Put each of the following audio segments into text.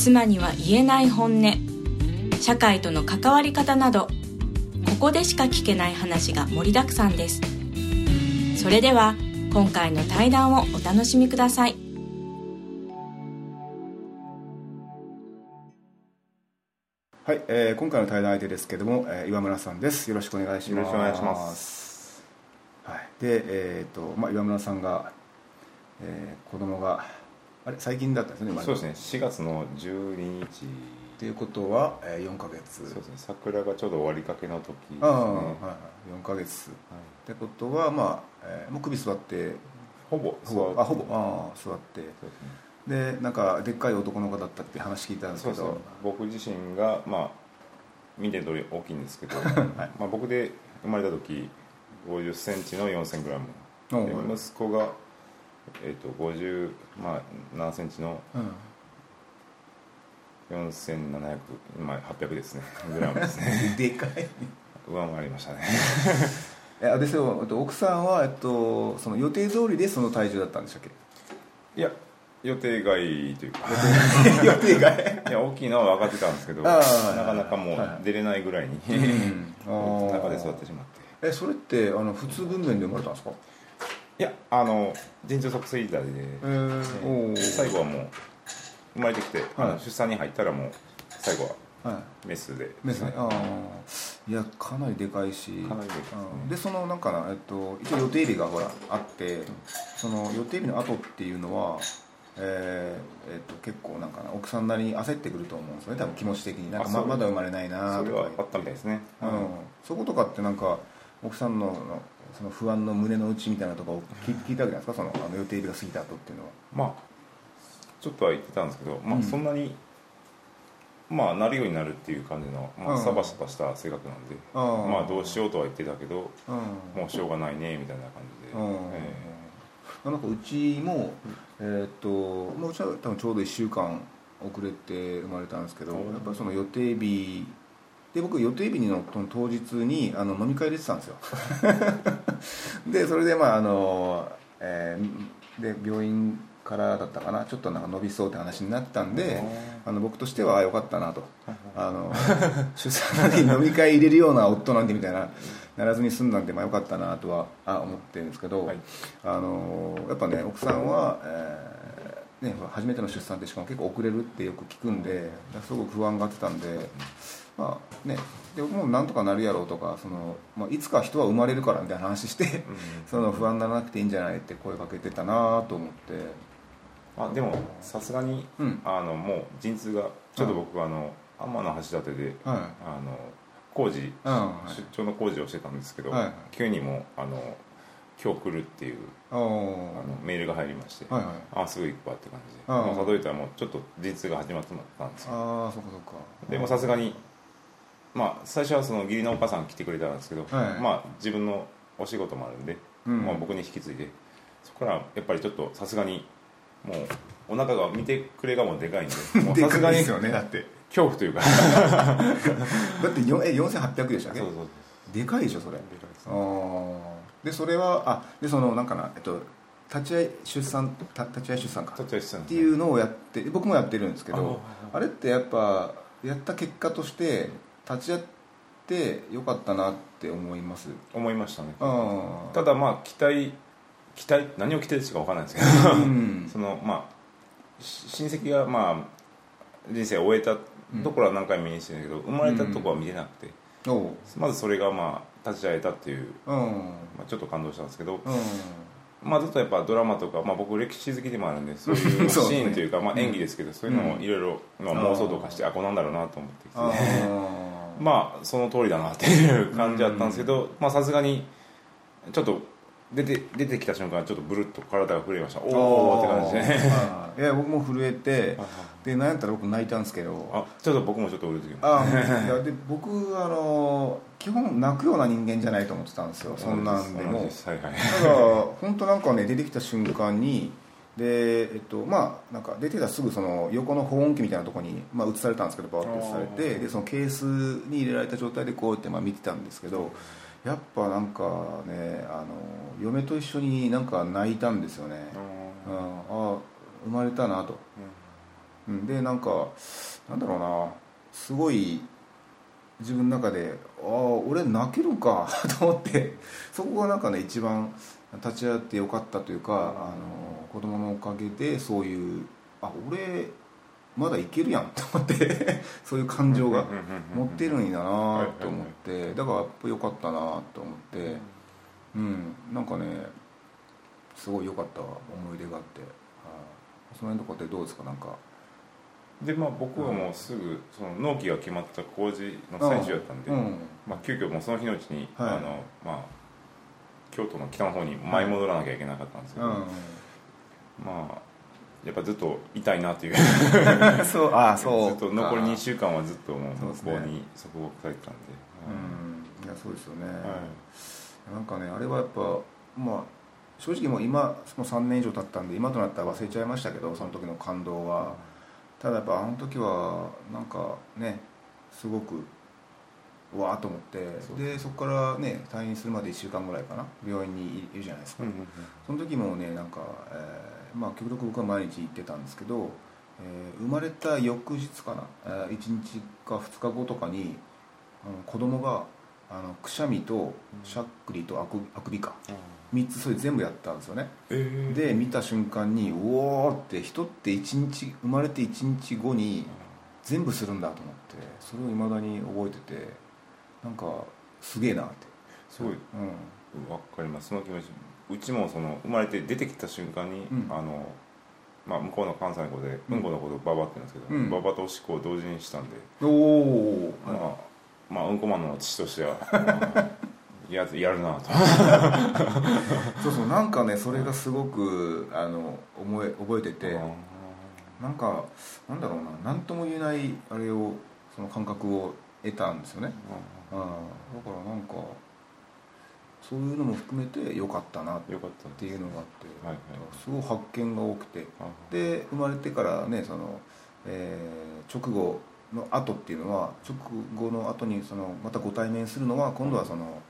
妻には言えない本音社会との関わり方などここでしか聞けない話が盛りだくさんですそれでは今回の対談をお楽しみくださいはい、えー今回の対談相手ですけども、えー岩村さんです。よろしくお願いします。よろしくお願いします。はい、で、えっ、と、まあ、岩村さんが、えー子供が、あれ、最近だったんですね、そうですね。4月の12日。ということは、えー、4ヶ月。そうですね。桜がちょうど終わりかけの時ですね。ああ、はいはい、4ヶ月。ってことは、まあ、えーもう首座って、ほぼほぼ、座あ、ほぼ、ああ、座って。そうですね。で、なんか、でっかい男の子だったって話聞いたんですけど。僕自身がまあ見てる通り大きいんですけど、まあ、僕で生まれた時5 0センチの4 0 0 0グラム。息子が、えー、と50、まあ、7センチのうん。4700、まあ、800ですね。グラムですね。でかい。上回りましたね。えあですよえっと奥さんは、えっと、その予定通りでその体重だったんでしたっけ？いや予定外というか。予定外。いや大きいのは分かってたんですけどあなーかなかもうはい出れないぐらいに、あー中で座ってしまって。えそれってあの普通分娩で生まれたんですか？いやあの陣痛促成時代で、えー、おー最後はもう生まれてきて、はい。出産に入ったらもう最後ははい。メスで。メスね。ああ。いやかなりでかいし。かなりでかいね。うん。でそのなんかな、えっと、一応予定日がほらあってその予定日の後っていうのはえーえっと、結構なんかな奥さんなりに焦ってくると思うんですよね。多分気持ち的に。なんかままだ生まれないなとかそれはあったみたいですね、うん、そことかってなんか奥さんのその不安の胸の内みたいなとかを聞聞いたわけじゃないですか？そのあの予定日が過ぎた後っていうのは。まあちょっとは言ってたんですけど、まあ、うん。そんなに、まあなるようになるっていう感じの、まあ、うん。サバサバした性格なんで、あーまあどうしようとは言ってたけどうん。もうしょうがないねみたいな感じで、うん。えなんかうちも、えーっとまあうちは多分ちょうど1週間遅れて生まれたんですけどやうんっぱりその予定日で僕予定日の当日にあの飲み会出てたんですよ。でそれでまああの、えーで病院からだったかな。ちょっとなんか伸びそうって話になったんであの僕としてはあよかったなと。あの 出産に飲み会入れるような夫なんてみたいなならずに済んだんでまあよかったなとはあ思ってるんですけど、はい。あのやっぱね奥さんは、えーね、初めての出産ってしかも結構遅れるってよく聞くんですごく不安がってたんで、まあね、でもうなんとかなるやろうとかその、まあ、いつか人は生まれるからみたいな話して、その不安にならなくていいんじゃないって声かけてたなと思って。あでもさすがに、うん。あのもう陣痛がちょっと僕はあの天の橋立で、はい。あの工事、うんはい出張の工事をしてたんですけど、はい急にもうあの今日来るっていうおあのーメールが入りまして、はいはい。あすぐ行くわって感じで。もう届いたらもうちょっと陣痛が始まってたんですよ。ああそっかそっか。でもさすがにまあ最初はその義理のお母さん来てくれたんですけど、はい。まあ自分のお仕事もあるんで、うん。まあ、僕に引き継いでそこからやっぱりちょっとさすがにもうお腹が見てくれがもうでかいんで さすがにですよねだって。恐怖というか。だってよえ4800でしたっけ？そうそうでかいでしょそれ。でかいです。あー。でそれはあでそのなんかなえっと立ち会い出産た立ち会い出産か。立ち会いしてたんっていうのをやって僕もやってるんですけどああれってやっぱやった結果として立ち会ってよかったなって思います。思いましたね。ただまあ期待期待何を期待してか分からないですけど。うん。そのまあし親戚がまあ人生を終えたところは何回も見にしてるけど、生まれたところは見れなくて、おう。まずそれがまあ立ち会えたっていう、うん。まあ、ちょっと感動したんですけど、うん。まあ、ずっとやっぱドラマとか、まあ、僕歴史好きでもあるんでそういう シーンというか、まあ、演技ですけど、そういうのをいろいろまあ妄想とかしてあこうなんだろうなと思ってきて、あー まあその通りだなっていう感じだったんですけどまあさすがにちょっと出て出てきた瞬間ちょっとブルッと体が震えました。おおって感じで。ね僕も震えてでなんやったら僕泣いたんですけど。あちょっと僕もちょっとうるつきあいやで僕あの基本泣くような人間じゃないと思ってたんですよ。そんなんでも。はいはい。ただ本当なんかね出てきた瞬間にでえっとまあなんか出てきたらすぐその横の保温器みたいなところに、まあ、移されたんですけどバーッと移されてでそのケースに入れられた状態でこうやってまあ見てたんですけどやっぱなんかねあの嫁と一緒になんか泣いたんですよね、うん、あ生まれたなと、うん、でなんかなんだろうなすごい自分の中でああ俺泣けるんか と思ってそこがなんかね一番立ち会ってよかったというか、あの子供のおかげでそういうあ俺まだいけるやんと思って そういう感情が持ってるんだなと思ってだからやっぱ良かったなと思ってうん。なんかねすごい良かった思い出があって、はいその辺のとこってどうですか？なんか。でまあ僕はもうすぐその納期が決まった工事の最中やったんで、うん。まあ、急遽もうその日のうちに、はい。あのまあ、京都の北の方に舞い戻らなきゃいけなかったんですけど、うまあやっぱずっと痛いなという。ん そうああ そうずっと残り2日週間はずっともう向こうにそこを書いてたんで、うん。いやそうですよね、はい。なんかねあれはやっぱまあ正直もう今もう3年以上経ったんで今となったら忘れちゃいましたけどその時の感動は。ただやっぱあの時はなんかねすごくうわーと思ってでそこからね退院するまで1週間ぐらいかな。病院にいるじゃないですか、うんうんうん。その時もねなんか、えーまあ極力僕は毎日行ってたんですけど、えー生まれた翌日かな、えー、1日か2日後とかにあの子供があのくしゃみとしゃっくりとあくあくびか。3つそれ全部やったんですよね。えー。で見た瞬間にうおーって人って1日生まれて1日後に全部するんだと思ってそれをいまだに覚えててなんかすげえなって。すごい。うん。わかります。その気持ち。うちもその生まれて出てきた瞬間に、うん。あのまあ、向こうの関西の子でうん。このことをババって言うんですけど、うん。ババとおしっこを同時にしたんで、おおまあ、まあうんこマンの父としては、まあやつやるなと。そうそうなんかねそれがすごくあの思え覚えててなんかなんだろうな何とも言えないあれをその感覚を得たんですよね、うん、だからなんかそういうのも含めてよかったなっよかったていうのがあって、はいはいすごい発見が多くてあで生まれてからねその、えー直後の後っていうのは直後の後にそのまたご対面するのは今度はその、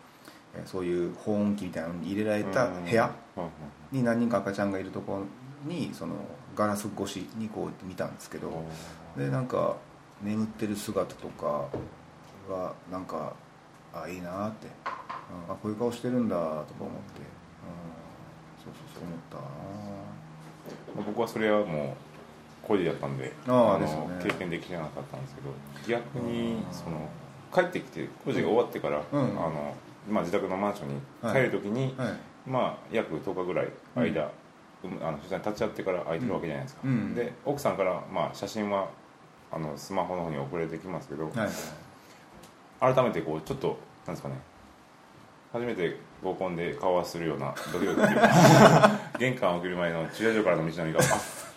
えーそういう保温器みたいなのに入れられた部屋うんうんに何人か赤ちゃんがいるところにそのガラス越しにこう見たんですけどでなんか眠ってる姿とかがなんかあいいなって、うん、あこういう顔してるんだとか思って、うん、そうそうそう思った。僕はそれはもう恋だったんであですよね。経験できなかったんですけど逆にその帰ってきて工事が終わってから、うん。あのまあ、自宅のマンションに帰る時に、はい。まあ、約10日ぐらい間、うんあの立ち会ってから空いてるわけじゃないですか、うん。で奥さんから、まあ、写真はあのスマホの方に送られてきますけど、はい改めてこうちょっとなんですかね。初めて合コンで顔合わせするようなドキドキ 玄関を送る前の駐車場からの道のりがあ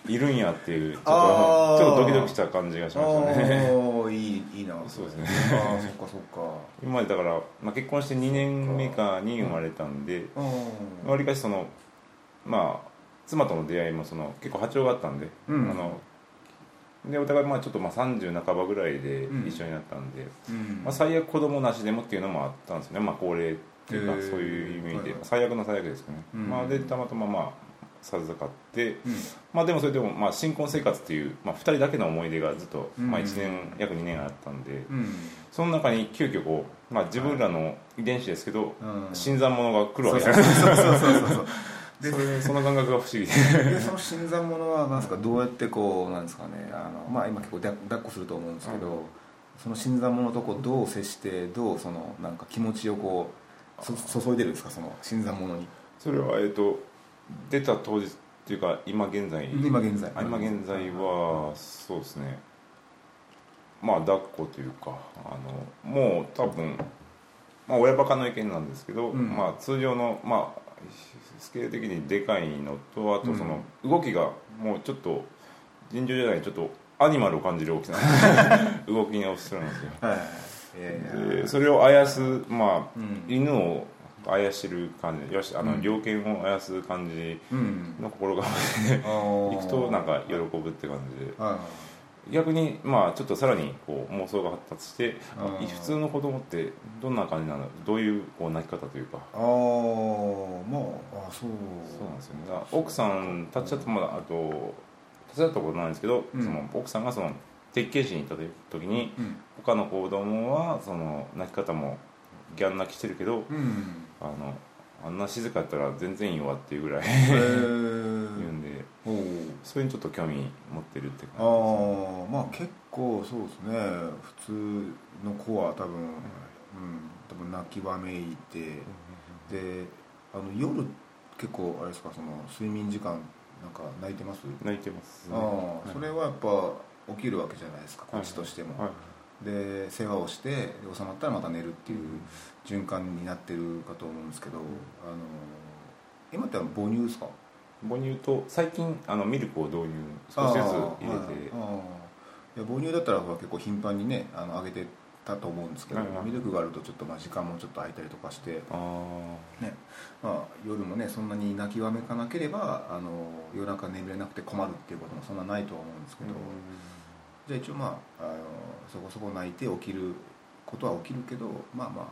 いるんやっていう ちょっとちょっとドキドキした感じがしましたね。おーいいいいな。そうですね。ああそっかそっか。今までだから、まあ、結婚して2年目かに生まれたんでうん。わりかしそのまあ妻との出会いもその結構波長があったんで、うん。あのでお互いまあちょっとまあ30半ばぐらいでうん。一緒になったんで、うん。まあ、最悪子供なしでもっていうのもあったんですよね、まあ、高齢っていうかそういう意味で、はい最悪の最悪ですけどね、うん。まあ、でたまたままあ授かって、うん。まあ、でもそれでもまあ新婚生活っていう、まあ、2人だけの思い出がずっと、うん。まあ、1年約2年あったんで、うん。その中に急遽こう、まあ、自分らの遺伝子ですけど、うん。新参者が来るわけじゃないですかでそれその感覚が不思議。ででその新参者はなんですかどうやってこうなんですかねあのまあ今結構だ抱っこすると思うんですけど、うん。その新参者とこうどう接してどうそのなんか気持ちをこうそ注いでるんですかその新参者に。それは、えっと出た当日っていうか今現在？今現在。あ今現在はそうですね。まあ抱っこというかあのもう多分、まあ、親バカの意見なんですけど、うん。まあ、通常の、まあ、スケール的にでかいのとあとその動きがもうちょっと尋常じゃないちょっとアニマルを感じる大きさ 動きをするんですよ。でそれをあやすまあ、うん。犬をあやしてる感じ。よしあの、うん。猟犬をあやす感じうん。の心構えで行行くとなんか喜ぶって感じで。は逆にまあちょっとさらにこう妄想が発達して普通の子供ってどんな感じなの？どういうこう泣き方というか？いああまああそう。そうなんですよね。奥さん立ち会ったまだあと立ち会ったことないんですけど、うん。その奥さんがその鉄拳師に行った時にうん。他の子供はその泣き方もギャン泣きしてるけどうん。あのあんな静かやったら全然いいわっていうぐらいへ言うえんでおおそれにちょっと興味持ってるってあ感あまあ結構そうですね。普通の子は多分、うん、多分泣きわめいてであの夜結構あれですかその睡眠時間なんか泣いてます？じです泣いてます。ねああはい。それはやっぱ起きるわけじゃないですかこっちとしても、はいで世話をしてで収まったらまた寝るっていう循環になってるかと思うんですけど、あの今って母乳ですか？母乳と最近あのミルクを導入少しずつ入れて。はいや母乳だったらほら結構頻繁にねあのあげてたと思うんですけど、はいはい。ミルクがあるとちょっとまあ時間もちょっと空いたりとかして、あね。まあ、夜もねそんなに泣きわめかなければあの夜中眠れなくて困るっていうこともそんなないとは思うんですけど、じゃあ一応まああのそこそこ泣いて起きることは起きるけどまあまあ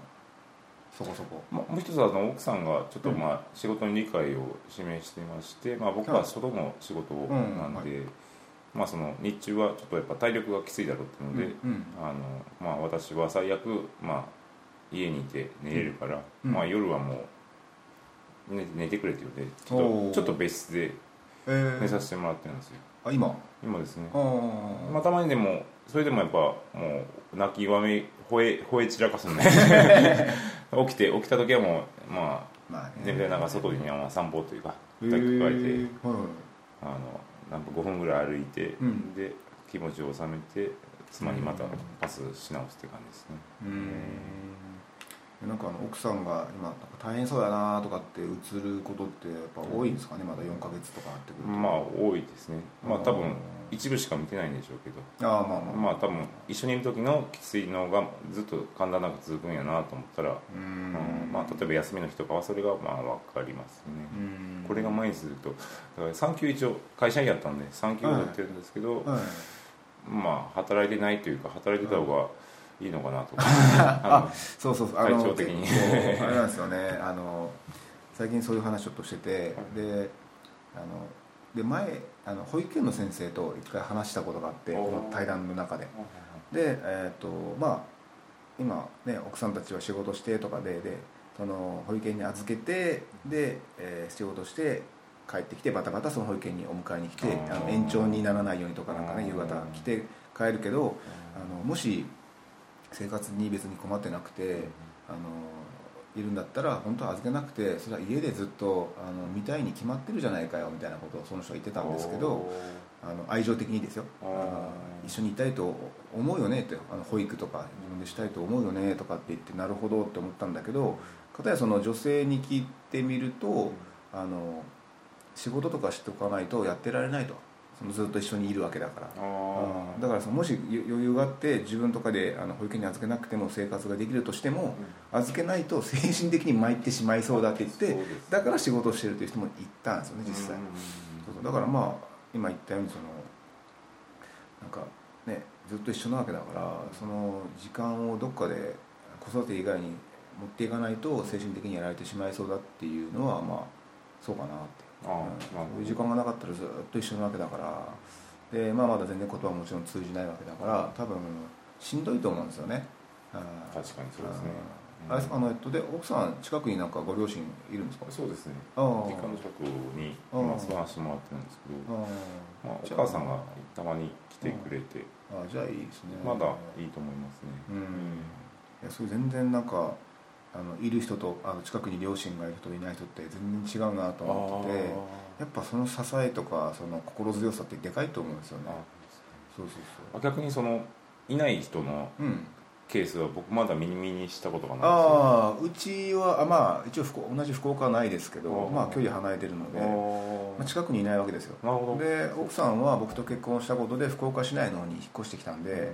そこそこ。まあ、もう一つはあの奥さんがちょっとうん。まあ仕事に理解を示してまして、まあ、僕は外の仕事なんで、まあ、その日中はちょっとやっぱ体力がきついだろうっていうので、うんあのまあ、私は最悪、まあ、家にいて寝れるから、うん。まあ、夜はもう寝寝てくれっていうのでちょっとちょっと別室でえー寝させてもらってるんですよ。あ今？今ですね。まあ、たまにでもそれでもやっぱもう泣きわめ吠え 吠え散らかすんで。起きて起きた時はもうまあまあね。全然なんか外にまあ散歩というかへ抱きかかえてーはい。あのなんか5分ぐらい歩いて、うん。で気持ちを収めて妻にまたパスし直すって感じですね。うんなんかあの奥さんが今なんか大変そうだなとかって映ることってやっぱ多いんですかね？まだ4ヶ月とかなってくると。まあ多いですね。まあ多分うん一部しか見てないんでしょうけど。ああまあまあ。まあ多分一緒にいる時のきついのがずっと簡単なく続くんやなと思ったら、ううんんまあ、例えば休みの日とかはそれがまあ分かりますね、うん。これが毎日するとだから産休一応会社員やったんで産休を取ってるんですけど、はい。まあ働いてないというか働いてた方がいいのかなと。か、あそうそうそう。あの的に。あれなんですよね。あの最近そういう話ちょっとしててであので前あの保育園の先生と一回話したことがあって対談の中で。でえっ、とまあ今ね奥さんたちは仕事してとかででその保育園に預けてで、えー仕事して帰ってきてバタバタその保育園にお迎えに来てあの延長にならないようにとかなんかね夕方来て帰るけどあのもし生活に別に困ってなくてあのいるんだったら本当は預けなくてそれは家でずっとあの見たいに決まってるじゃないかよみたいなことをその人は言ってたんですけどあの愛情的にですよ。一緒にいたいと思うよねってあの保育とか自分でしたいと思うよねとかって言ってなるほどって思ったんだけどかたやその女性に聞いてみるとあの仕事とかしておかないとやってられないとそのずっと一緒にいるわけだから。あだからそのもし余裕があって自分とかであの保育園に預けなくても生活ができるとしても預けないと精神的に参ってしまいそうだって言ってだから仕事をしてるという人もいたんですよね実際。そう。だからまあ今言ったようにそのなんかねずっと一緒なわけだからその時間をどっかで子育て以外に持っていかないと精神的にやられてしまいそうだっていうのはまあそうかなってあーうん時間がなかったらずっと一緒なわけだから。で、まあ、まだ全然言葉はもちろん通じないわけだから多分しんどいと思うんですよね。うん。確かにそうですね。うん。あれあのえっとで奥さん近くになんかご両親いるんですか？そうですね。ああ。実家の近くに今住まわせてもらってるんですけどあまあ、お母さんがたまに来てくれてあじゃあいいですね。まだいいと思いますね。うん。いやそれ全然なんかあのいる人とあの近くに両親がいる人といない人って全然違うなと思っててやっぱその支えとかその心強さってでかいと思うんですよね。あそうそうあ逆にそのいない人のそううん。ケースは僕まだ耳にしたことがないですよああうちはあまあ一応福同じ福岡はないですけどまあ距離離れてるので、まあ、あ近くにいないわけですよ。なるほど。で奥さんは僕と結婚したことで福岡市内の方に引っ越してきたんで、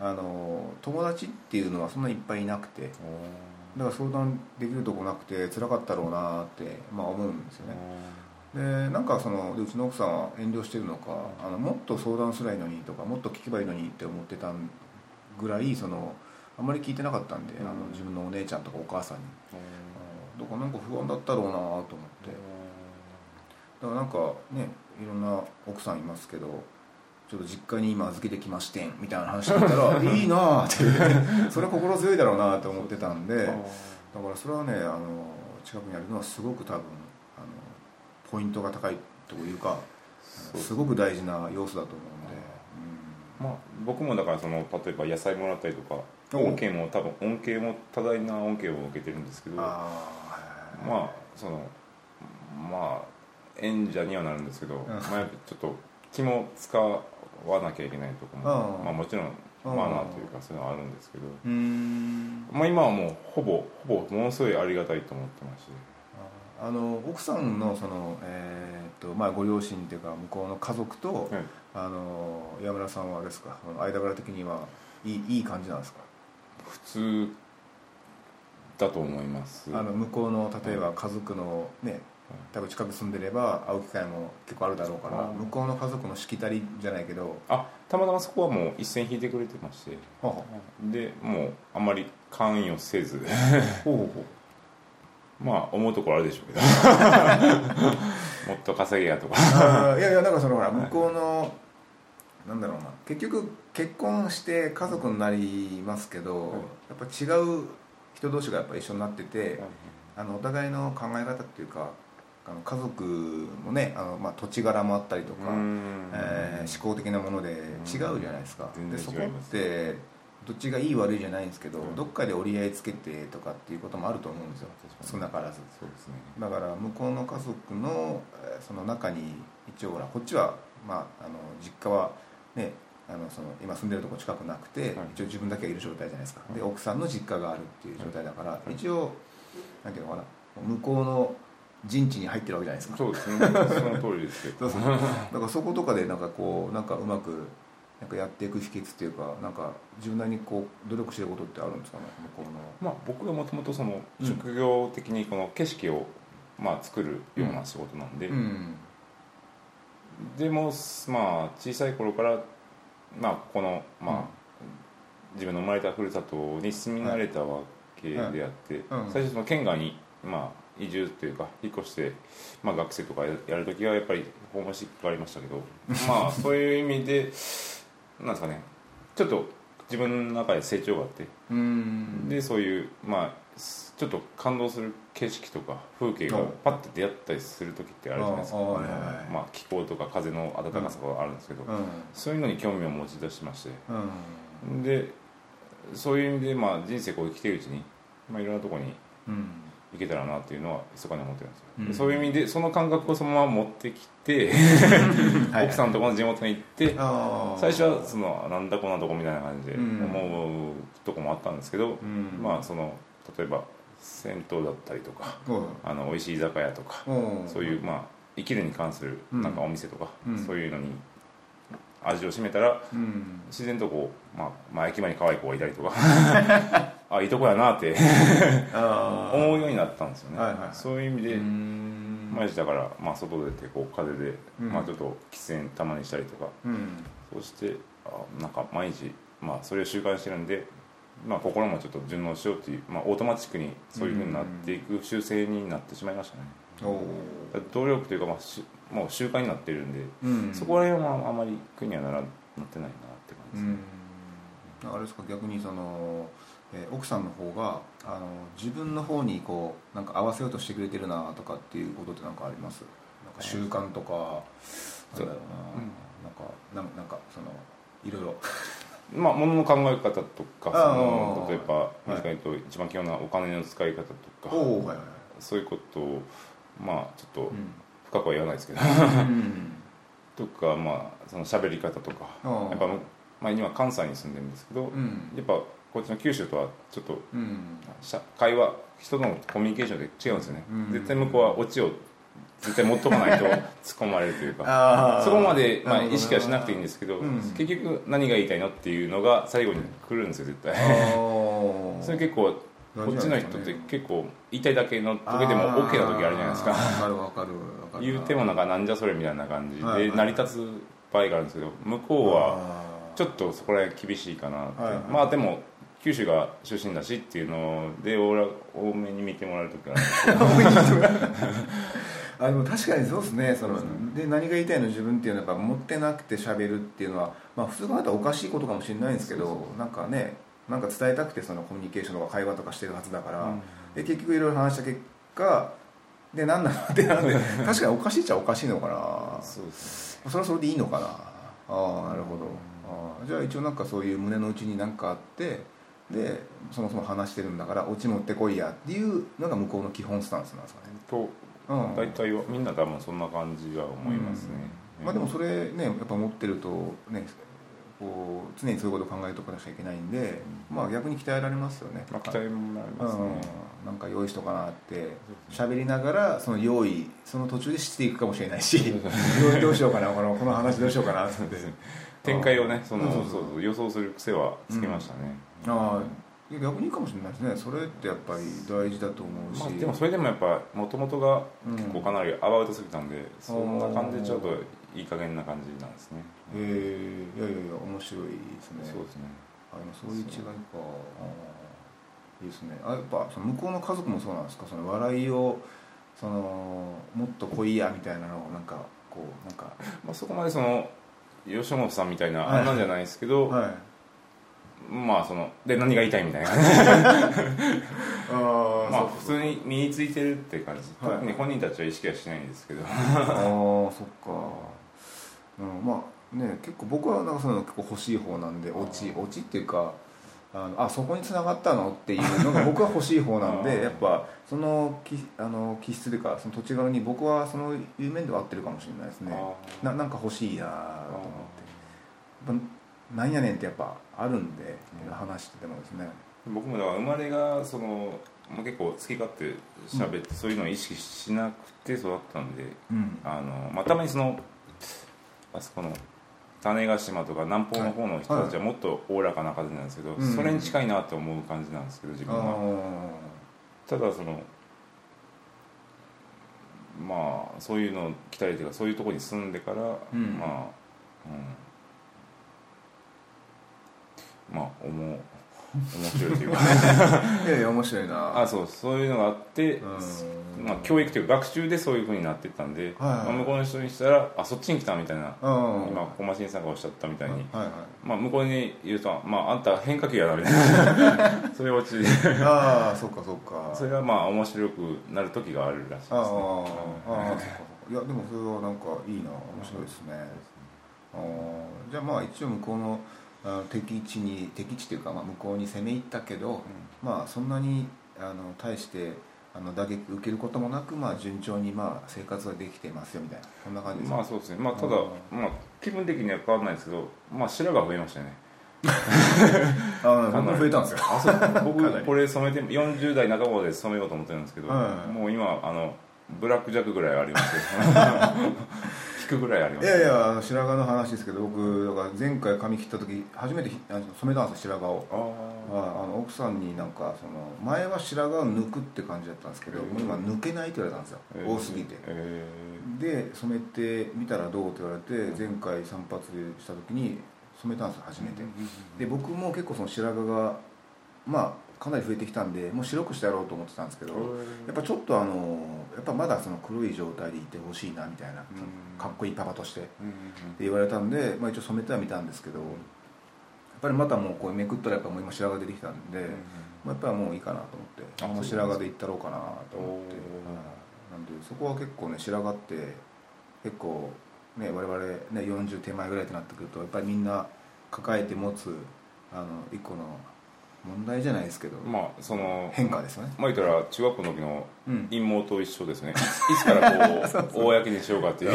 あの友達っていうのはそんなにいっぱいいなくてだから相談できるとこなくて辛かったろうなって、まあ、思うんですよね。でなんかそのでうちの奥さんは遠慮してるのかあのもっと相談すればいいのにとかもっと聞けばいいのにって思ってたぐらいそのあんまり聞いてなかったんで、あの自分のお姉ちゃんとかお母さんに。だからなんか不安だったろうなと思って。だからなんかねいろんな奥さんいますけどちょっと実家に今預けてきましてんみたいな話聞いたら いいなあって それは心強いだろうなと思ってたんでだからそれはねあの近くにあるのはすごく多分あのポイントが高いというかすごく大事な要素だと思まあ、僕もだからその例えば野菜もらったりとかお恩恵も多分恩恵も多大な恩恵を受けてるんですけどうんでまああそのまあ演者にはなるんですけど、まあ、ちょっと気も使わなきゃいけないとこも、うん。まあ、もちろんうんマナーというかそういうのはあるんですけど、ーうん。まあ、今はもうほぼほぼものすごいありがたいと思ってまし。てあの奥さんのその、えーっとまあ、ご両親っていうか向こうの家族と、はいあの岩村さんはあれですか？間柄的にはいいいい感じなんですか？普通だと思います。あの向こうの例えば家族のね多分近く住んでれば会う機会も結構あるだろうからうん。向こうの家族のしきたりじゃないけどあたまたまそこはもう一線引いてくれてまして。はでもうあんまり関与せず。ほうほうほ まあ思うところあるでしょうけど。もっと稼げやとか。いやいやなんかそのほら向こうのなんだろうな結局結婚して家族になりますけど、はい。やっぱ違う人同士がやっぱ一緒になってて、あのお互いの考え方っていうかあの家族もねあの、まあ、土地柄もあったりとか、えー思考的なもので違うじゃないですか、全でそこってどっちがいい悪いじゃないんですけど、うん。どっかで折り合いつけてとかっていうこともあると思うんですよ。少なからず。そうですね。だから向こうの家族のえーその中に一応ほらこっちは、まあ、あの実家はねあのその今住んでるとこ近くなくて、はい。一応自分だけがいる状態じゃないですか、ではい。奥さんの実家があるっていう状態だから、い。一応なんていうのかな向こうの陣地に入ってるわけじゃないですか。そうですね。その通りですけど。そうそう。だからそことかでなんかこうなんかうまくなんかやっていく秘訣っていうかなんか自分なりにこう努力してることってあるんですかね？向こうの。まあ僕がもともとそのうん。職業的にこの景色をまあ作るような仕事なんで、うん。でもまあ小さい頃からまあこのまあ、うん。自分の生まれたふるさとに住み慣れたわけであって、うん。うん。最初その県外にまあ移住というか引っ越して、まあ、学生とかややる時はやっぱりホームシックがありましたけど まあそういう意味でなんですかねちょっと自分の中で成長があってうん。でそういうまあすちょっと感動する景色とか風景がうんパッて出会ったりする時ってあるじゃないですか。まあ、気候とか風の暖かさがあるんですけど、うん。そういうのに興味を持ち出しましてうん。でそういう意味で、まあ、人生こう生きてるうちに、まあ、いろんなところにうん行けたらなっていうのは密かに思ってるんですよ、うん。でそういう意味でその感覚をそのまま持ってきて はい。奥さんのところの地元に行って最初はそのなんだこんなとこみたいな感じでうん。思うとこもあったんですけど、うん。まあその例えば銭湯だったりとかうんあの美味しい居酒屋とかうん。そういうまあ生きるに関するうん。なんかお店とか、うん。そういうのに味を占めたらうん。自然とこう、まあ、まあ駅前に可愛い子がいたりとか あいいとこやなって 思うようになったんですよね、はいはいそういう意味で、うん。毎日だから、まあ、外出てこう風で、うん。まあ、ちょっと喫煙たまにしたりとか。うん。そうしてあなんか毎日、まあ、それを習慣してるんで、まあ、心もちょっと順応しようっていう、まあ、オートマチックにそういうふうになっていく習性になってしまいましたね、おおだから努力というか、まあ、しもう習慣になってるんで、うん。そこら辺はあまり苦にはならなってないなって感じですね、うん。あれですか逆にその、えー奥さんの方があの自分の方にこうなんか合わせようとしてくれてるなとかっていうことってなんかあります？なんか習慣とかなんだろうな,、うん。なんかなんなんかそのいろいろ。まあ、物の考え方とかその例えば、はい。と一番基本なお金の使い方とかはいはい。そういうことをまあちょっとうん。深くは言わないですけど。うん。とかまあその喋り方とか。やっぱ、まあ、今関西に住んでるんですけど、うん。やっぱこっちの九州とはちょっとうん。会話人とのコミュニケーションで違うんですよね、うん。絶対向こうはオチを絶対持っとかないと 突っ込まれるというか。そこまで、まあ、意識はしなくていいんですけど、うん。結局何が言いたいのっていうのが最後に来るんですよ絶対。それ結構こっちの人って結構言いたいだけの時でも OK な時あるじゃないですか。あー。わかるわかるわかる言うてもなんかなんじゃそれみたいな感じで成り立つ場合があるんですけど向こうはちょっとそこら辺厳しいかなって、まあでも九州が出身だしっていうので多めに見てもらえる時が あでも確かにそうですね。そのそうで何が言いたいの自分っていうのはやっぱ持ってなくて喋るっていうのは、まあ、普通考えたらおかしいことかもしれないんですけどなんかねなんか伝えたくてそのコミュニケーションとか会話とかしてるはずだから、うん。で結局いろいろ話した結果で何なのってなんで 確かにおかしいっちゃおかしいのかな。そうですそれはそれでいいのかな。ああなるほど。あーじゃあ一応なんかそういう胸の内に何かあってでそもそも話してるんだからオチ持ってこいやっていうのが向こうの基本スタンスなんですかね。とうん。大体はみんな多分そんな感じは思いますね、まあでもそれねやっぱ持ってるとねこう常にそういうことを考えとかなきゃいけないんで、まあ逆に鍛えられますよね、まあ期待もありますね、うん、なんか用意しとかなって喋りながらその用意その途中でしていくかもしれないし どうしようかなこのこの話どうしようかなって。展開をねそのうん。そうそう予想する癖はつけましたね、ああ逆にいいかもしれないですね。それってやっぱり大事だと思うし、まあ、でもそれでもやっぱもともとがうん。結構かなりアバウトすぎたんで、そんな感じでちょっといい加減な感じなんですね、え。ー、いやいやいや面白いですね。そうですね。あそういう違いか。いいですね。あやっぱその向こうの家族もそうなんですか？その笑いをそのもっと濃いやみたいなのをなんかこうなんか。まあ、そこまでその吉本さんみたいなはい。あんなんじゃないですけど、はいまあそので何が言いたいみたいな。あまあ普通に身についてるって感じ、はい。特に本人たちは意識はしないんですけど。ああそっか、うん、まあね結構僕はなんかそういうの結構欲しい方なんでオチオチっていうかあのあそこに繋がったのっていうのが僕は欲しい方なんで やっぱそのきあの気質というかその土地柄に僕はそのいう面では合ってるかもしれないですね。あななんか欲しいなと思ってなんやねんってやっぱあるんで、うん話しててもですね。僕もだから生まれがその、まあ、結構好き勝手喋って、そういうのを意識しなくて育ったんでうん。あの、まあ、たまにそのあそこの種子島とか南方の方の人たちはもっとおおらかな感じなんですけど、うん。それに近いなと思う感じなんですけど自分は。あただそのまあそういうのを来たりというかそういうところに住んでから、うん。まあうんまあ思う面白いというか。ー いやいや面白いな。あそうそういうのがあって、うん。まあ、教育というか学習でそういうふうになっていったんで、はいはいまあ向こうの人にしたらあそっちに来たみたいな、うん。今小マシンさんがおっしゃったみたいに、はいはいまあ、向こうに言うと、まあ、あんた変化球やなみたいな。そういうオチでああそっかそっか。それがまあ面白くなる時があるらしいですね。ああいやでもそれはなんかいいな面白いですね。ああじゃあまあ一応向こうのあの敵地に敵地というか、まあ、向こうに攻め入ったけど、まあそんなにあの対してあの打撃受けることもなく、まあ、順調にまあ生活はできてますよみたいなそんな感じですかまあそうですね。まあただあまあ気分的には変わらないですけどまあ白が増えましたよね。あ僕も増えたんですよ。あそう。僕 これ染めて40代半ばで染めようと思ってるんですけど、はいもう今あのブラックジャックぐらいあります くぐらいありますいやいやあの白髪の話ですけど僕だから前回髪切った時初めて染めたんですよ白髪を。あはいあの奥さんになんかその前は白髪を抜くって感じだったんですけど、もう今抜けないって言われたんですよ、ー。多すぎて。えで染めてみたらどうって言われて前回散髪した時に染めたんですよ初めて、で僕も結構その白髪がまあかなり増えてきたんでもう白くしてやろうと思ってたんですけど、やっぱちょっとあのやっぱまだその黒い状態でいてほしいなみたいな、うん。かっこいいパパとして。って言われたんで、まあ、一応染めてはみたんですけどやっぱりまたもうこうめくったらやっぱもう今白髪出てきたんで、まあ、やっぱりもういいかなと思ってあ白髪でいったろうかなと思って、なんでそこは結構ね白髪って結構ね我々ね40手前ぐらいとなってくるとやっぱりみんな抱えて持つあの一個の問題じゃないですけど、まあその変化ですよね。まあ言ったら中学校の時のうん。陰謀と一緒ですね。いついつからこう 公にしようかっていう。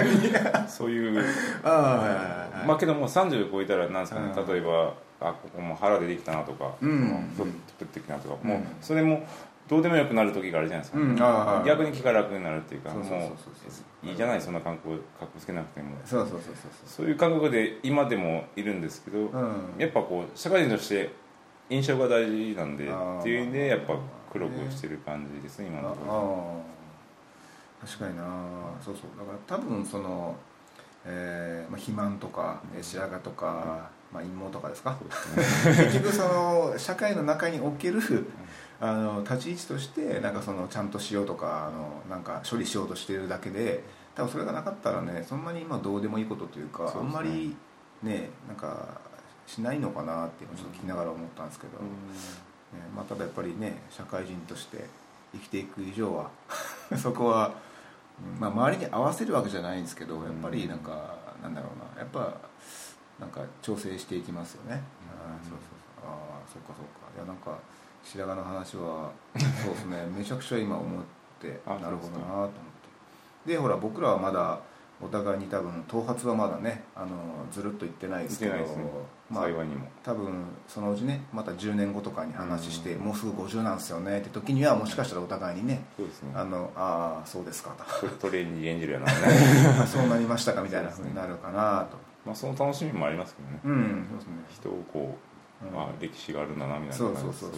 そういう。ああまあけどもう30超えたらなんですかね、うん。例えばあここも腹出てきたなとか、うん。太ってきたなとか、うん。もうそれもどうでもよくなる時があるじゃないですか、逆に気が楽になるっていうかもういいじゃないそんな感覚かっこつけなくても。そうそうそうそうそう。いう感覚で今でもいるんですけど、やっぱこう社会人として印象が大事なんでっていう意味でやっぱ黒くしてる感じですね今あのところ。あ確かにな。そうそう。だから多分その、えーまあ、肥満とかえー白髪とか、まあ、陰謀とかですか？ね。結局その社会の中におけるあの立ち位置としてなんかそのちゃんとしようとかあのなんか処理しようとしてるだけで多分それがなかったらねそんなにまあどうでもいいことというかね。あんまりねなんかしないのかなっていうのをちょっと聞きながら思ったんですけど、ねまあ、ただやっぱりね社会人として生きていく以上は そこは、うんまあ、周りに合わせるわけじゃないんですけどやっぱりなんか、なんだろうなやっぱなんか調整していきますよね、あーそうそうそう。ああそっかそっか。いやなんか白髪の話は そうですね。めちゃくちゃ今思ってあなるほどなと思って。でほら僕らはまだお互いに多分頭髪はまだねあのずるっといってないですけどね。まあ幸いにも。多分そのうちねまた10年後とかに話して、もうすぐ50なんですよねって時にはもしかしたらお互いにねそうですね。あのああそうですかと。トトレーニング演じるやな。ね あそうなりましたかみたいなふうになるかなと。まあその楽しみもありますけどね。うんそうですね。人をこう、うん。あ歴史があるんだなみたいなそうそうそうそう。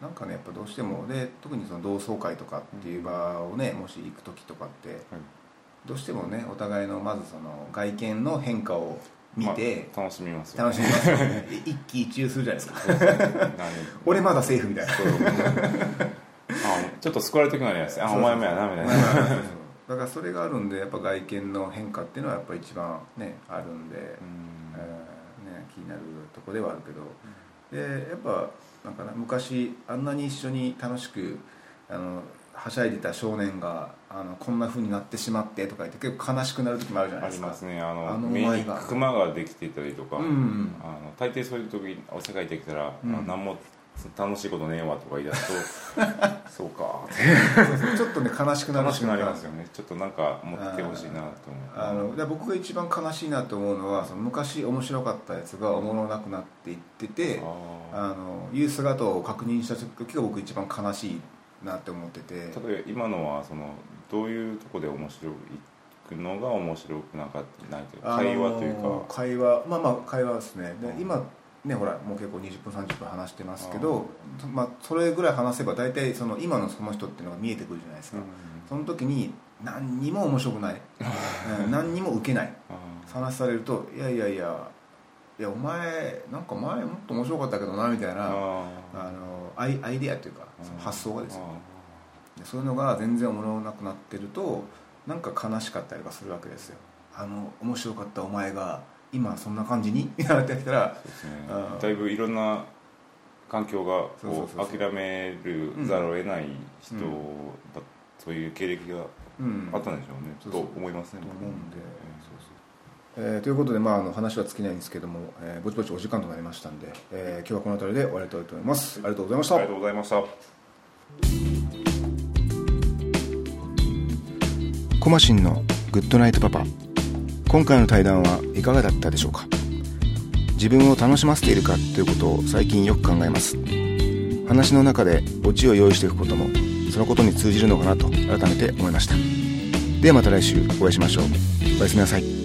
なんかねやっぱどうしてもで特にその同窓会とかっていう場をね、もし行く時とかってはいどうしてもねお互いのまずその外見の変化を見て、まあ楽しみますよ楽しみますよね。一喜一憂するじゃないですか。俺まだセーフみたいな。ちょっと救われる時もあります。あお前もやなみたいな。だからそれがあるんでやっぱ外見の変化っていうのはやっぱ一番ねあるんで、ね、気になるとこではあるけど、でやっぱなんかな昔あんなに一緒に楽しくあのはしゃいでた少年があのこんな風になってしまってとか言って結構悲しくなる時もあるじゃないですか。ありますね。あのあの目にクマができていたりとか、うんあの大抵そういう時お世界できたら、うん。あ何も楽しいことねえわとか言い出すと そうか。ってちょっとね悲しくなる楽しくなりますよよね。ちょっとなんか持ってほしいなと思あので僕が一番悲しいなと思うのはその昔面白かったやつがおもろなくなっていってて、ああのいう姿を確認した時が僕一番悲しいなって思ってて。例えば今のはそのどういうところで面白いくのが面白くなかないというか会話というか、会話まあまあ会話ですね。でうん。今ねほらもう結構20分30分話してますけどまあ、それぐらい話せば大体その今のその人っていうのが見えてくるじゃないですか、その時に何にも面白くない、うん何にも受けない。あ話されるといやいやいやいやお前なんか前もっと面白かったけどなみたいなああのアイアイデアというかその発想がですよでそういうのが全然おもろなくなってるとなんか悲しかったりとかするわけですよ。あの面白かったお前が今そんな感じに？なってきたらそうですね。だいぶいろんな環境がこそう諦めるざるを得ない人うん。だそういう経歴がうんあったんでしょうね。そうそうと思いますねと思うんで、えーということで、まあ、あの話は尽きないんですけども、えーぼちぼちお時間となりましたんで、えー今日はこの辺りで終わりたいと思います、ありがとうございました。ありがとうございました。コマシンのグッドナイトパパ。今回の対談はいかがだったでしょうか？自分を楽しませているかということを最近よく考えます。話の中でオチを用意していくこともそのことに通じるのかなと改めて思いました。ではまた来週お会いしましょう。おやすみなさい